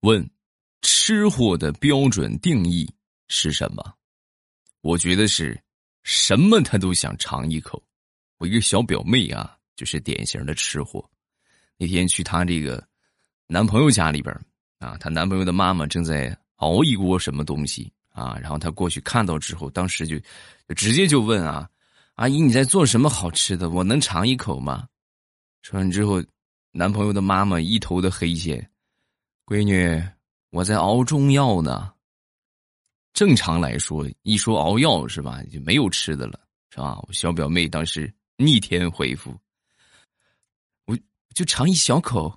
问：吃货的标准定义是什么？我觉得是什么他都想尝一口。我一个小表妹啊，就是典型的吃货。那天去她这个男朋友家里边啊，她男朋友的妈妈正在熬一锅什么东西啊，然后她过去看到之后，当时就直接就问啊：“阿姨，你在做什么好吃的？我能尝一口吗？”说完之后，男朋友的妈妈一头的黑线。闺女，我在熬中药呢。正常来说，一说熬药是吧，就没有吃的了，是吧？我小表妹当时逆天回复：“我就尝一小口。”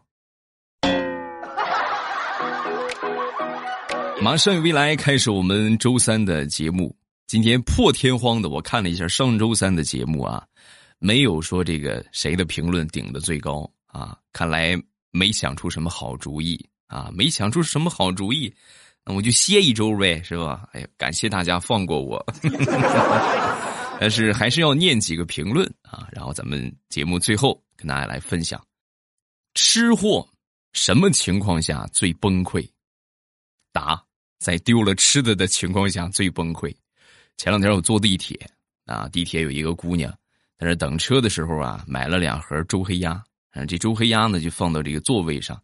马上与未来开始我们周三的节目。今天破天荒的，我看了一下上周三的节目啊，没有说这个谁的评论顶的最高啊，看来没想出什么好主意。啊，没想出什么好主意，那我就歇一周呗，是吧？哎呀，感谢大家放过我，但是还是要念几个评论啊。然后咱们节目最后跟大家来分享，吃货什么情况下最崩溃？答：在丢了吃的的情况下最崩溃。前两天我坐地铁啊，地铁有一个姑娘在那等车的时候啊，买了两盒周黑鸭，嗯，这周黑鸭呢就放到这个座位上。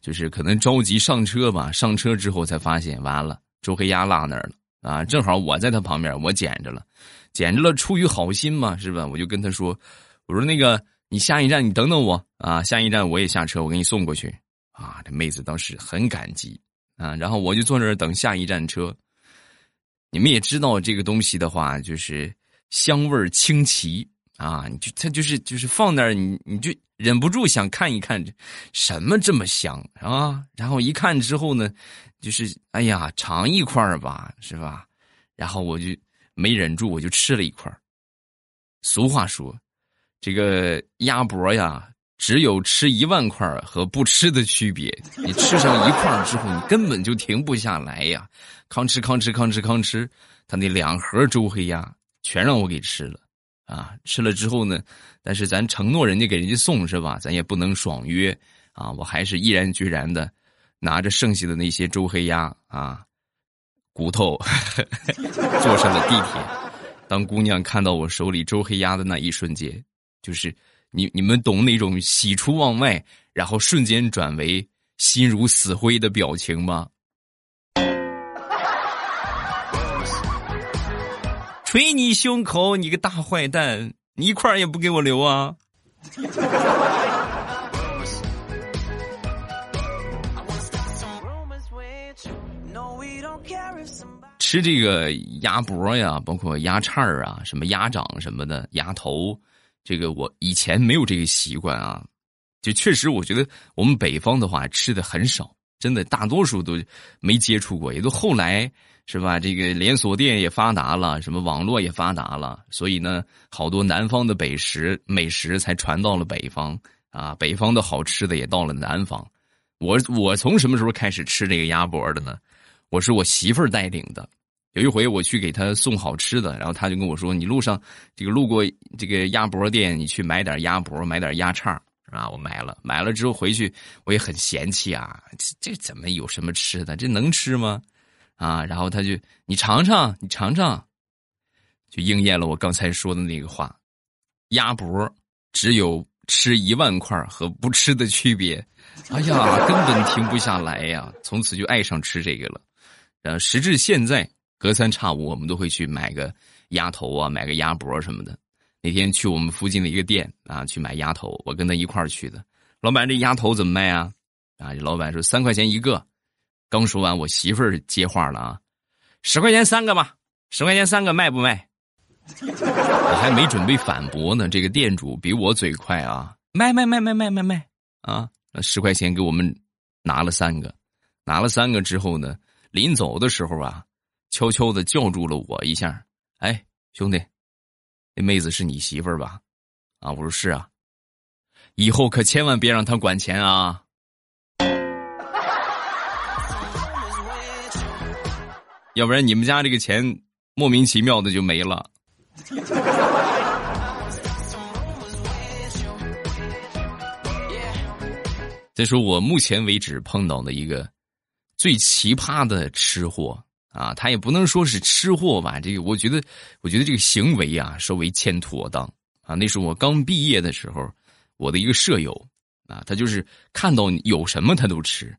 就是可能着急上车吧，上车之后才发现完了，周黑鸭落那儿了啊！正好我在他旁边，我捡着了，捡着了，出于好心嘛，是吧？我就跟他说：“我说那个，你下一站你等等我啊，下一站我也下车，我给你送过去啊。”这妹子当时很感激啊，然后我就坐那儿等下一站车。你们也知道这个东西的话，就是香味清奇啊，你就它就是就是放那儿，你你就。忍不住想看一看，什么这么香啊？然后一看之后呢，就是哎呀，尝一块吧，是吧？然后我就没忍住，我就吃了一块俗话说，这个鸭脖呀，只有吃一万块和不吃的区别。你吃上一块之后，你根本就停不下来呀，吭哧吭哧吭哧吭哧，他那两盒周黑鸭全让我给吃了。啊，吃了之后呢，但是咱承诺人家给人家送是吧？咱也不能爽约啊！我还是毅然决然的拿着剩下的那些周黑鸭啊骨头 坐上了地铁。当姑娘看到我手里周黑鸭的那一瞬间，就是你你们懂那种喜出望外，然后瞬间转为心如死灰的表情吗？捶你胸口，你个大坏蛋！你一块儿也不给我留啊！吃这个鸭脖呀，包括鸭翅啊，什么鸭掌什么的，鸭头，这个我以前没有这个习惯啊。就确实，我觉得我们北方的话吃的很少，真的大多数都没接触过，也都后来。是吧？这个连锁店也发达了，什么网络也发达了，所以呢，好多南方的北食美食才传到了北方啊。北方的好吃的也到了南方。我我从什么时候开始吃这个鸭脖的呢？我是我媳妇儿带领的。有一回我去给她送好吃的，然后她就跟我说：“你路上这个路过这个鸭脖店，你去买点鸭脖，买点鸭叉啊。”我买了，买了之后回去我也很嫌弃啊，这这怎么有什么吃的？这能吃吗？啊，然后他就你尝尝，你尝尝，就应验了我刚才说的那个话，鸭脖只有吃一万块和不吃的区别。哎呀，根本停不下来呀！从此就爱上吃这个了。呃，时至现在，隔三差五我们都会去买个鸭头啊，买个鸭脖什么的。那天去我们附近的一个店啊，去买鸭头，我跟他一块儿去的。老板，这鸭头怎么卖啊？啊，这老板说三块钱一个。刚说完，我媳妇儿接话了啊，十块钱三个吧，十块钱三个卖不卖？我还没准备反驳呢，这个店主比我嘴快啊，卖卖卖卖卖卖卖啊！十块钱给我们拿了三个，拿了三个之后呢，临走的时候啊，悄悄的叫住了我一下，哎，兄弟，那妹子是你媳妇儿吧？啊，我说是啊，以后可千万别让她管钱啊。要不然你们家这个钱莫名其妙的就没了。再说我目前为止碰到的一个最奇葩的吃货啊，他也不能说是吃货吧，这个我觉得，我觉得这个行为啊稍微欠妥当啊。那是我刚毕业的时候，我的一个舍友啊，他就是看到有什么他都吃。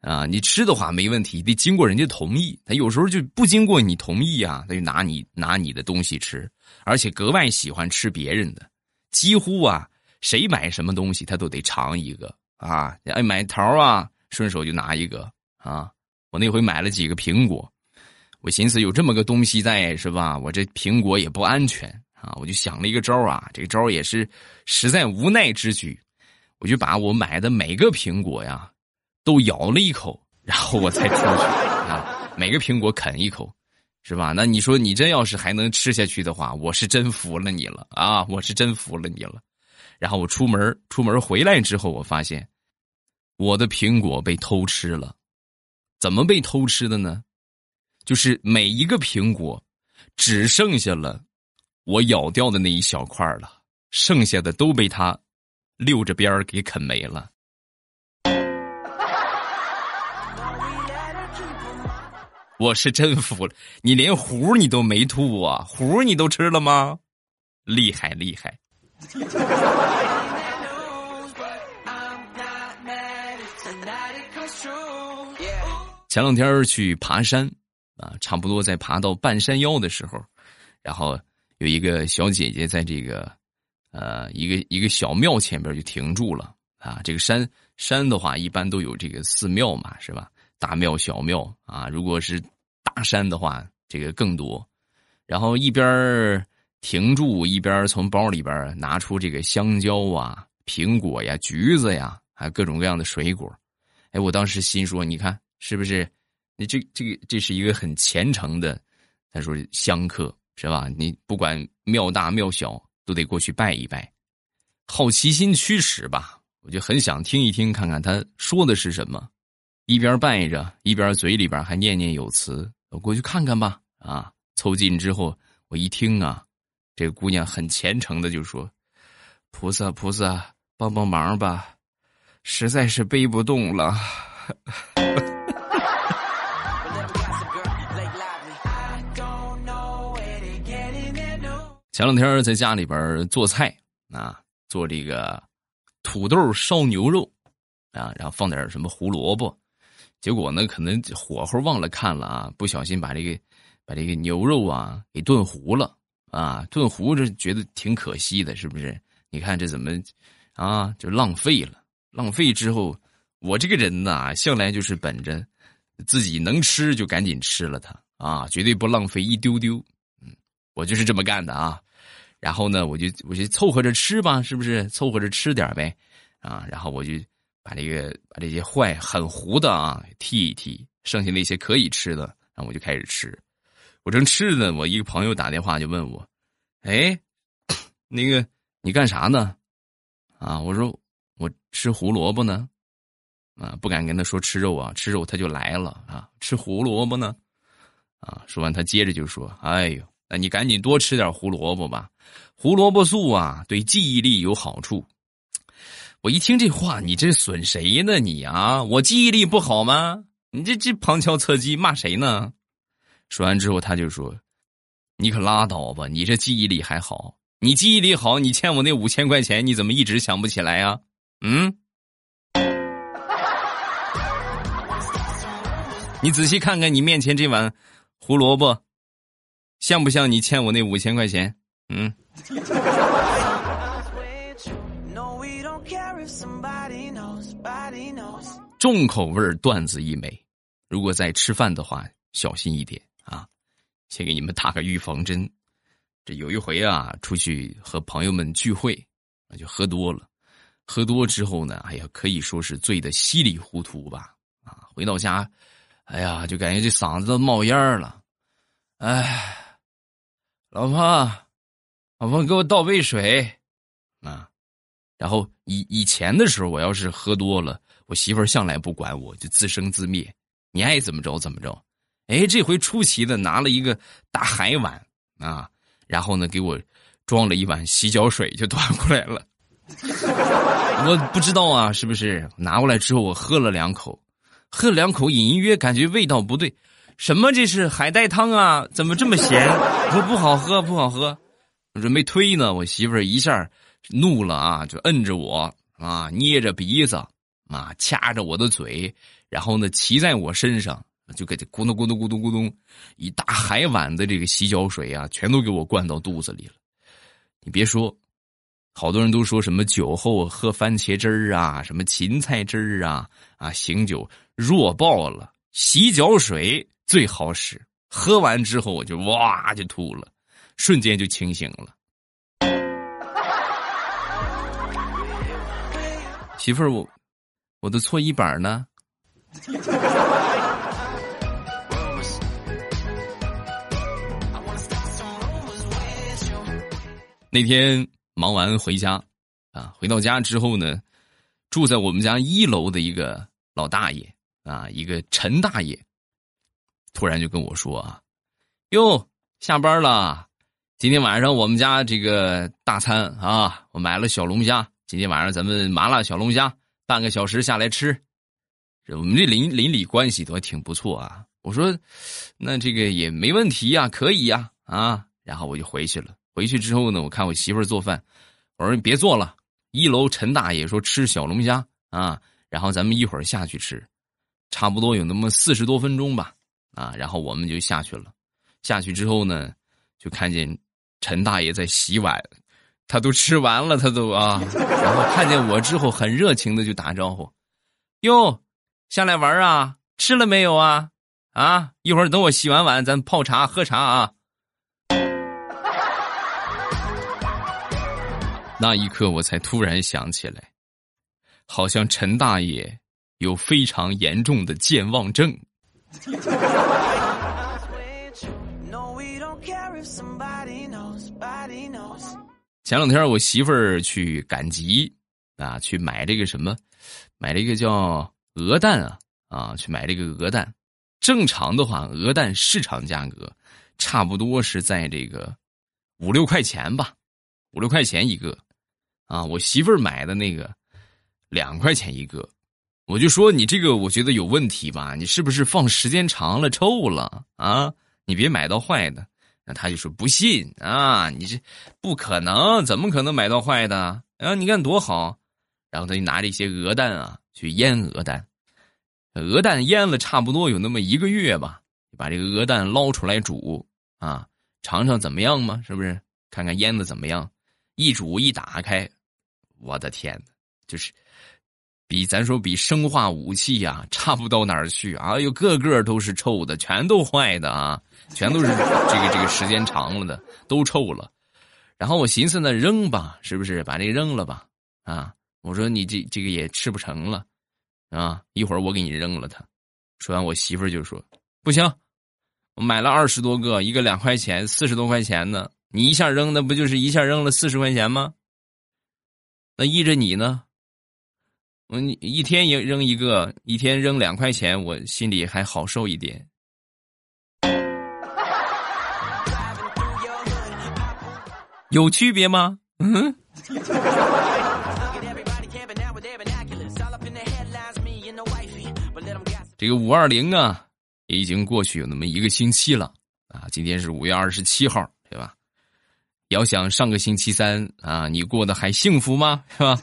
啊，你吃的话没问题，得经过人家同意。他有时候就不经过你同意啊，他就拿你拿你的东西吃，而且格外喜欢吃别人的。几乎啊，谁买什么东西他都得尝一个啊。哎，买桃啊，顺手就拿一个啊。我那回买了几个苹果，我寻思有这么个东西在是吧？我这苹果也不安全啊，我就想了一个招啊。这个招也是实在无奈之举，我就把我买的每个苹果呀。都咬了一口，然后我才出去啊！每个苹果啃一口，是吧？那你说你这要是还能吃下去的话，我是真服了你了啊！我是真服了你了。然后我出门，出门回来之后，我发现我的苹果被偷吃了。怎么被偷吃的呢？就是每一个苹果只剩下了我咬掉的那一小块了，剩下的都被他溜着边儿给啃没了。我是真服了，你连核你都没吐啊？核你都吃了吗？厉害厉害！前两天去爬山啊，差不多在爬到半山腰的时候，然后有一个小姐姐在这个呃一个一个小庙前边就停住了啊。这个山山的话，一般都有这个寺庙嘛，是吧？大庙、小庙啊，如果是大山的话，这个更多。然后一边停住，一边从包里边拿出这个香蕉啊、苹果呀、橘子呀，还有各种各样的水果。哎，我当时心说，你看是不是？你这这个这是一个很虔诚的，他说香客是吧？你不管庙大庙小，都得过去拜一拜。好奇心驱使吧，我就很想听一听，看看他说的是什么。一边拜着，一边嘴里边还念念有词。我过去看看吧。啊，凑近之后，我一听啊，这个姑娘很虔诚的就说：“菩萨，菩萨，帮帮忙吧，实在是背不动了。”前两天在家里边做菜啊，做这个土豆烧牛肉啊，然后放点什么胡萝卜。结果呢，可能火候忘了看了啊，不小心把这个把这个牛肉啊给炖糊了啊，炖糊这觉得挺可惜的，是不是？你看这怎么啊，就浪费了。浪费之后，我这个人呐，向来就是本着自己能吃就赶紧吃了它啊，绝对不浪费一丢丢。嗯，我就是这么干的啊。然后呢，我就我就凑合着吃吧，是不是？凑合着吃点呗啊。然后我就。把这个把这些坏很糊的啊剔一剔，剩下那些可以吃的，然后我就开始吃。我正吃呢，我一个朋友打电话就问我：“哎，那个你干啥呢？”啊，我说我吃胡萝卜呢。啊，不敢跟他说吃肉啊，吃肉他就来了啊。吃胡萝卜呢。啊，说完他接着就说：“哎呦，那你赶紧多吃点胡萝卜吧，胡萝卜素啊对记忆力有好处。”我一听这话，你这损谁呢？你啊，我记忆力不好吗？你这这旁敲侧击骂谁呢？说完之后，他就说：“你可拉倒吧，你这记忆力还好？你记忆力好，你欠我那五千块钱，你怎么一直想不起来呀？”嗯，你仔细看看你面前这碗胡萝卜，像不像你欠我那五千块钱？嗯。重口味段子一枚，如果在吃饭的话，小心一点啊！先给你们打个预防针。这有一回啊，出去和朋友们聚会，那就喝多了。喝多之后呢，哎呀，可以说是醉得稀里糊涂吧。啊，回到家，哎呀，就感觉这嗓子都冒烟了。哎，老婆，老婆，给我倒杯水啊！然后以以前的时候，我要是喝多了。我媳妇儿向来不管我，就自生自灭，你爱怎么着怎么着。哎，这回出奇的拿了一个大海碗啊，然后呢给我装了一碗洗脚水，就端过来了。我不知道啊，是不是拿过来之后我喝了两口，喝了两口，隐约感觉味道不对。什么这是海带汤啊？怎么这么咸？说不好喝，不好喝。我准备推呢，我媳妇儿一下怒了啊，就摁着我啊，捏着鼻子啊，掐着我的嘴，然后呢，骑在我身上，就给这咕咚咕咚咕咚咕咚，一大海碗的这个洗脚水啊，全都给我灌到肚子里了。你别说，好多人都说什么酒后喝番茄汁儿啊，什么芹菜汁儿啊，啊，醒酒弱爆了，洗脚水。最好使，喝完之后我就哇就吐了，瞬间就清醒了。媳妇儿，我我的搓衣板呢？那天忙完回家，啊，回到家之后呢，住在我们家一楼的一个老大爷啊，一个陈大爷。突然就跟我说啊，哟，下班了，今天晚上我们家这个大餐啊，我买了小龙虾，今天晚上咱们麻辣小龙虾，半个小时下来吃。我们这邻邻里关系都还挺不错啊。我说，那这个也没问题呀，可以呀，啊。然后我就回去了。回去之后呢，我看我媳妇儿做饭，我说你别做了，一楼陈大爷说吃小龙虾啊，然后咱们一会儿下去吃，差不多有那么四十多分钟吧。啊，然后我们就下去了。下去之后呢，就看见陈大爷在洗碗，他都吃完了，他都啊。然后看见我之后，很热情的就打招呼：“哟，下来玩啊？吃了没有啊？啊，一会儿等我洗完碗，咱泡茶喝茶啊。”那一刻，我才突然想起来，好像陈大爷有非常严重的健忘症。前两天我媳妇儿去赶集啊，去买这个什么，买这个叫鹅蛋啊啊，去买这个鹅蛋。正常的话，鹅蛋市场价格差不多是在这个五六块钱吧，五六块钱一个啊。我媳妇儿买的那个两块钱一个。我就说你这个，我觉得有问题吧？你是不是放时间长了臭了啊？你别买到坏的。那他就说不信啊，你这不可能，怎么可能买到坏的啊？你看多好。然后他就拿着一些鹅蛋啊去腌鹅蛋，鹅蛋腌了差不多有那么一个月吧，把这个鹅蛋捞出来煮啊，尝尝怎么样嘛？是不是？看看腌的怎么样？一煮一打开，我的天哪，就是。比咱说比生化武器呀差不到哪儿去啊！呦，个个都是臭的，全都坏的啊，全都是这个这个时间长了的，都臭了。然后我寻思呢，扔吧，是不是？把这扔了吧？啊，我说你这这个也吃不成了，啊，一会儿我给你扔了它。说完，我媳妇就说：“不行，我买了二十多个，一个两块钱，四十多块钱呢。你一下扔，那不就是一下扔了四十块钱吗？那依着你呢？”我一天也扔一个，一天扔两块钱，我心里还好受一点。有区别吗？嗯。这个五二零啊，已经过去有那么一个星期了啊。今天是五月二十七号，对吧？要想上个星期三啊，你过得还幸福吗？是吧？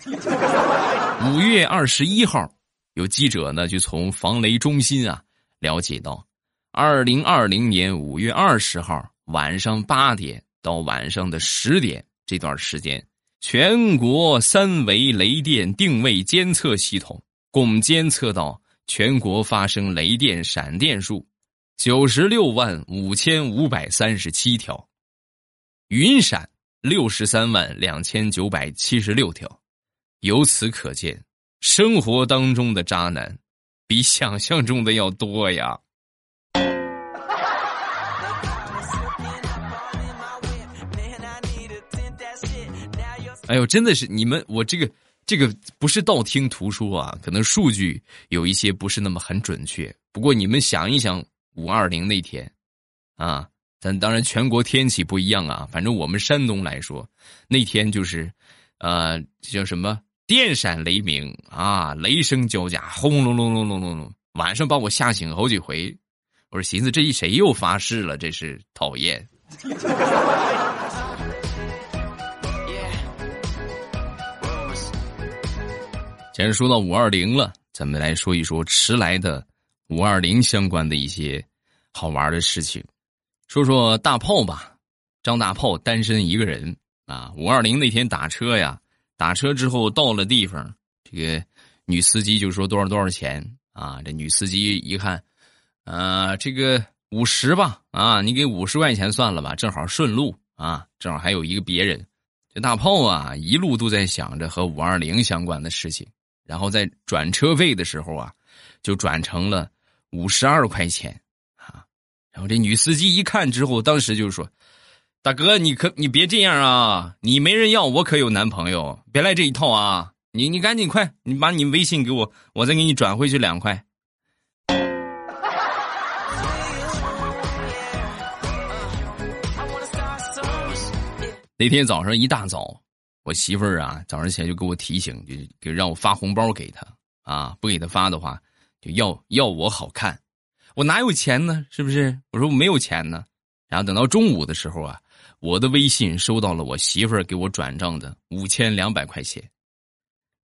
五月二十一号，有记者呢就从防雷中心啊了解到，二零二零年五月二十号晚上八点到晚上的十点这段时间，全国三维雷电定位监测系统共监测到全国发生雷电闪电数九十六万五千五百三十七条，云闪六十三万两千九百七十六条。由此可见，生活当中的渣男比想象中的要多呀！哎呦，真的是你们，我这个这个不是道听途说啊，可能数据有一些不是那么很准确。不过你们想一想，五二零那天啊，咱当然全国天气不一样啊，反正我们山东来说，那天就是，呃，叫什么？电闪雷鸣啊，雷声交加，轰隆隆隆隆隆隆，晚上把我吓醒好几回。我说寻思这一谁又发誓了，这是讨厌。既然说到五二零了，咱们来说一说迟来的五二零相关的一些好玩的事情。说说大炮吧，张大炮单身一个人啊。五二零那天打车呀，打车之后到了地方，这个女司机就说多少多少钱啊？这女司机一看，啊，这个五十吧，啊，你给五十块钱算了吧，正好顺路啊，正好还有一个别人。这大炮啊，一路都在想着和五二零相关的事情，然后在转车费的时候啊，就转成了五十二块钱啊。然后这女司机一看之后，当时就说：“大哥，你可你别这样啊！你没人要，我可有男朋友，别来这一套啊！你你赶紧快，你把你微信给我，我再给你转回去两块。”那天早上一大早，我媳妇儿啊，早上起来就给我提醒，就给让我发红包给她啊，不给她发的话，就要要我好看。我哪有钱呢？是不是？我说我没有钱呢。然后等到中午的时候啊，我的微信收到了我媳妇儿给我转账的五千两百块钱，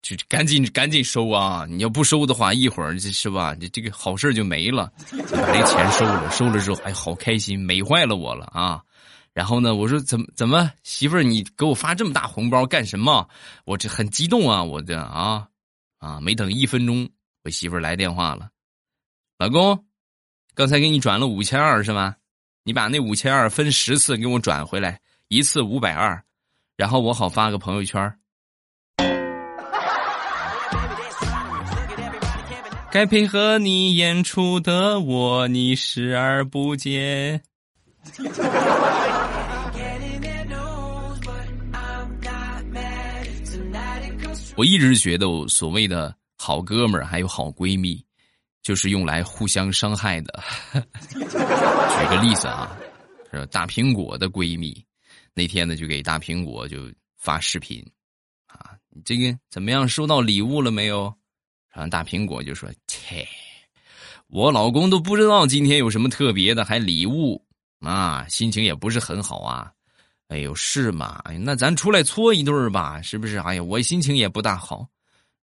就赶紧赶紧收啊！你要不收的话，一会儿这是吧？这这个好事就没了。把这钱收了，收了之后，哎，好开心，美坏了我了啊！然后呢，我说怎么怎么，媳妇儿你给我发这么大红包干什么？我这很激动啊！我这啊啊，没等一分钟，我媳妇儿来电话了，老公。刚才给你转了五千二是吗？你把那五千二分十次给我转回来，一次五百二，然后我好发个朋友圈。该配合你演出的我，你视而不见。我一直觉得，我所谓的好哥们儿还有好闺蜜。就是用来互相伤害的。举个例子啊，是大苹果的闺蜜，那天呢就给大苹果就发视频，啊，你这个怎么样？收到礼物了没有？然后大苹果就说：“切，我老公都不知道今天有什么特别的，还礼物啊，心情也不是很好啊。”哎呦，是吗？那咱出来搓一对吧，是不是？哎呀，我心情也不大好，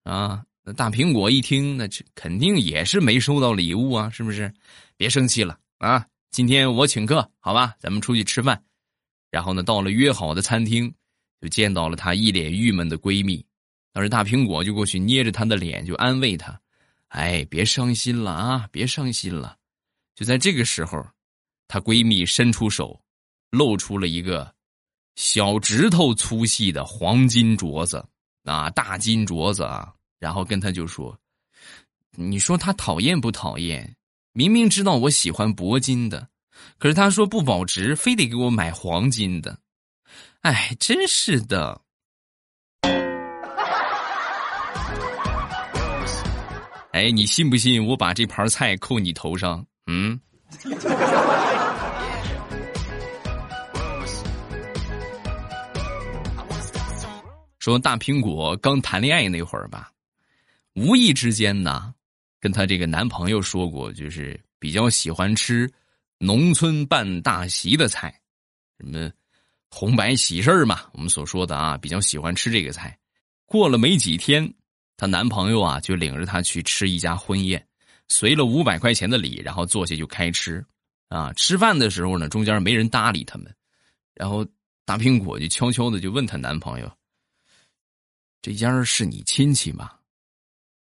啊。那大苹果一听，那这肯定也是没收到礼物啊，是不是？别生气了啊！今天我请客，好吧？咱们出去吃饭。然后呢，到了约好的餐厅，就见到了她一脸郁闷的闺蜜。当时大苹果就过去捏着她的脸，就安慰她：“哎，别伤心了啊，别伤心了。”就在这个时候，她闺蜜伸出手，露出了一个小指头粗细的黄金镯子啊，大金镯子啊。然后跟他就说：“你说他讨厌不讨厌？明明知道我喜欢铂金的，可是他说不保值，非得给我买黄金的。哎，真是的！哎，你信不信我把这盘菜扣你头上？嗯？说大苹果刚谈恋爱那会儿吧。”无意之间呢，跟她这个男朋友说过，就是比较喜欢吃农村办大席的菜，什么红白喜事嘛，我们所说的啊，比较喜欢吃这个菜。过了没几天，她男朋友啊就领着她去吃一家婚宴，随了五百块钱的礼，然后坐下就开吃。啊，吃饭的时候呢，中间没人搭理他们，然后大苹果就悄悄的就问她男朋友：“这家是你亲戚吗？”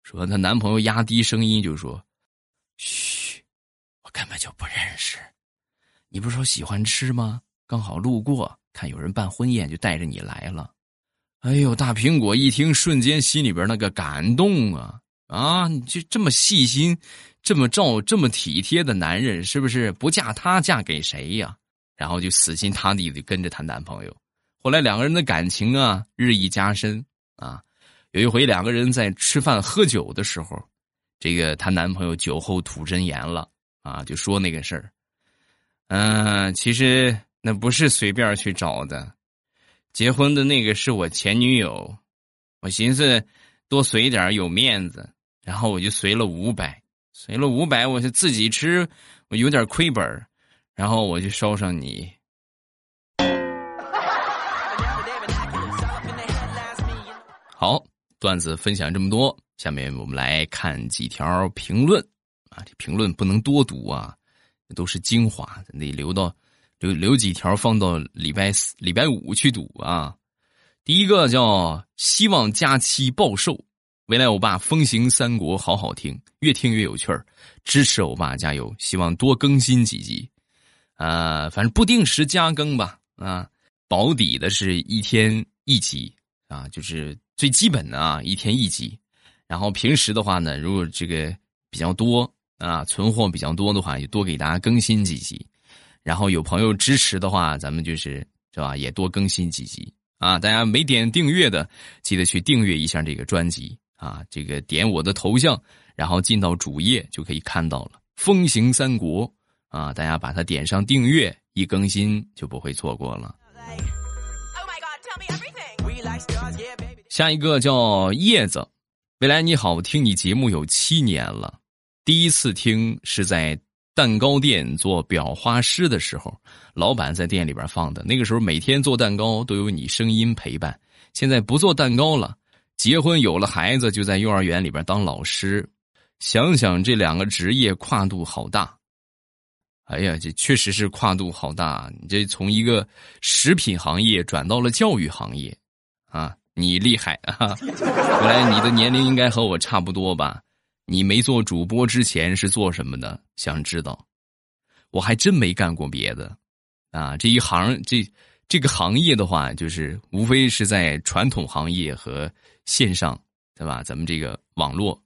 说她男朋友压低声音就说：“嘘，我根本就不认识。你不是说喜欢吃吗？刚好路过，看有人办婚宴，就带着你来了。”哎呦，大苹果一听，瞬间心里边那个感动啊啊！你就这么细心，这么照，这么体贴的男人，是不是不嫁他嫁给谁呀？然后就死心塌地的跟着她男朋友。后来两个人的感情啊日益加深啊。有一回，两个人在吃饭喝酒的时候，这个她男朋友酒后吐真言了啊，就说那个事儿。嗯，其实那不是随便去找的，结婚的那个是我前女友，我寻思多随点有面子，然后我就随了五百，随了五百，我是自己吃，我有点亏本然后我就捎上你。好，段子分享这么多，下面我们来看几条评论啊，这评论不能多读啊，都是精华，得留到留留几条放到礼拜四、礼拜五去读啊。第一个叫希望假期暴瘦。未来欧巴风行三国好好听，越听越有趣儿，支持欧巴加油，希望多更新几集，啊，反正不定时加更吧，啊，保底的是一天一集啊，就是最基本的啊，一天一集，然后平时的话呢，如果这个比较多啊，存货比较多的话，也多给大家更新几集，然后有朋友支持的话，咱们就是是吧，也多更新几集。啊，大家没点订阅的，记得去订阅一下这个专辑。啊，这个点我的头像，然后进到主页就可以看到了《风行三国》啊，大家把它点上订阅，一更新就不会错过了。下一个叫叶子，未来你好，听你节目有七年了，第一次听是在蛋糕店做裱花师的时候，老板在店里边放的，那个时候每天做蛋糕都有你声音陪伴，现在不做蛋糕了。结婚有了孩子，就在幼儿园里边当老师。想想这两个职业跨度好大，哎呀，这确实是跨度好大。你这从一个食品行业转到了教育行业，啊，你厉害啊！原来你的年龄应该和我差不多吧？你没做主播之前是做什么的？想知道？我还真没干过别的，啊，这一行这这个行业的话，就是无非是在传统行业和。线上，对吧？咱们这个网络，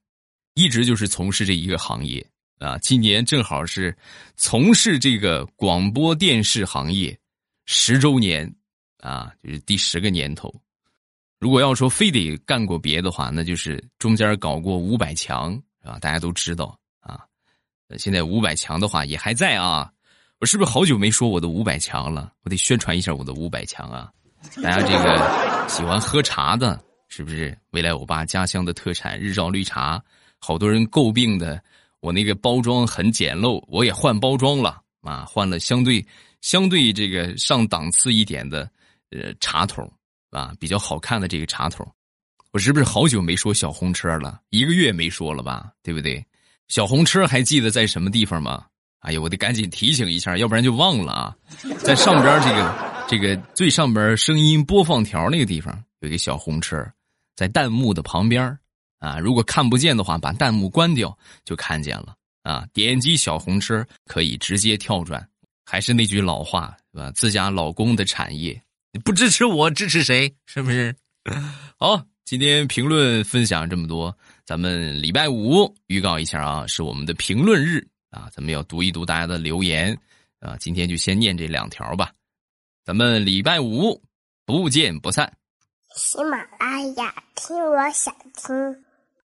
一直就是从事这一个行业啊。今年正好是从事这个广播电视行业十周年啊，就是第十个年头。如果要说非得干过别的话，那就是中间搞过五百强，啊？大家都知道啊。现在五百强的话也还在啊。我是不是好久没说我的五百强了？我得宣传一下我的五百强啊！大家这个喜欢喝茶的。是不是未来我爸家乡的特产日照绿茶？好多人诟病的，我那个包装很简陋，我也换包装了啊，换了相对相对这个上档次一点的呃茶桶啊，比较好看的这个插头。我是不是好久没说小红车了？一个月没说了吧？对不对？小红车还记得在什么地方吗？哎呀，我得赶紧提醒一下，要不然就忘了啊。在上边这个这个最上边声音播放条那个地方有一个小红车。在弹幕的旁边啊，如果看不见的话，把弹幕关掉就看见了啊。点击小红车可以直接跳转。还是那句老话，是吧？自家老公的产业，你不支持我，支持谁？是不是？好，今天评论分享这么多，咱们礼拜五预告一下啊，是我们的评论日啊，咱们要读一读大家的留言啊。今天就先念这两条吧，咱们礼拜五不见不散。喜马拉雅，听我想听。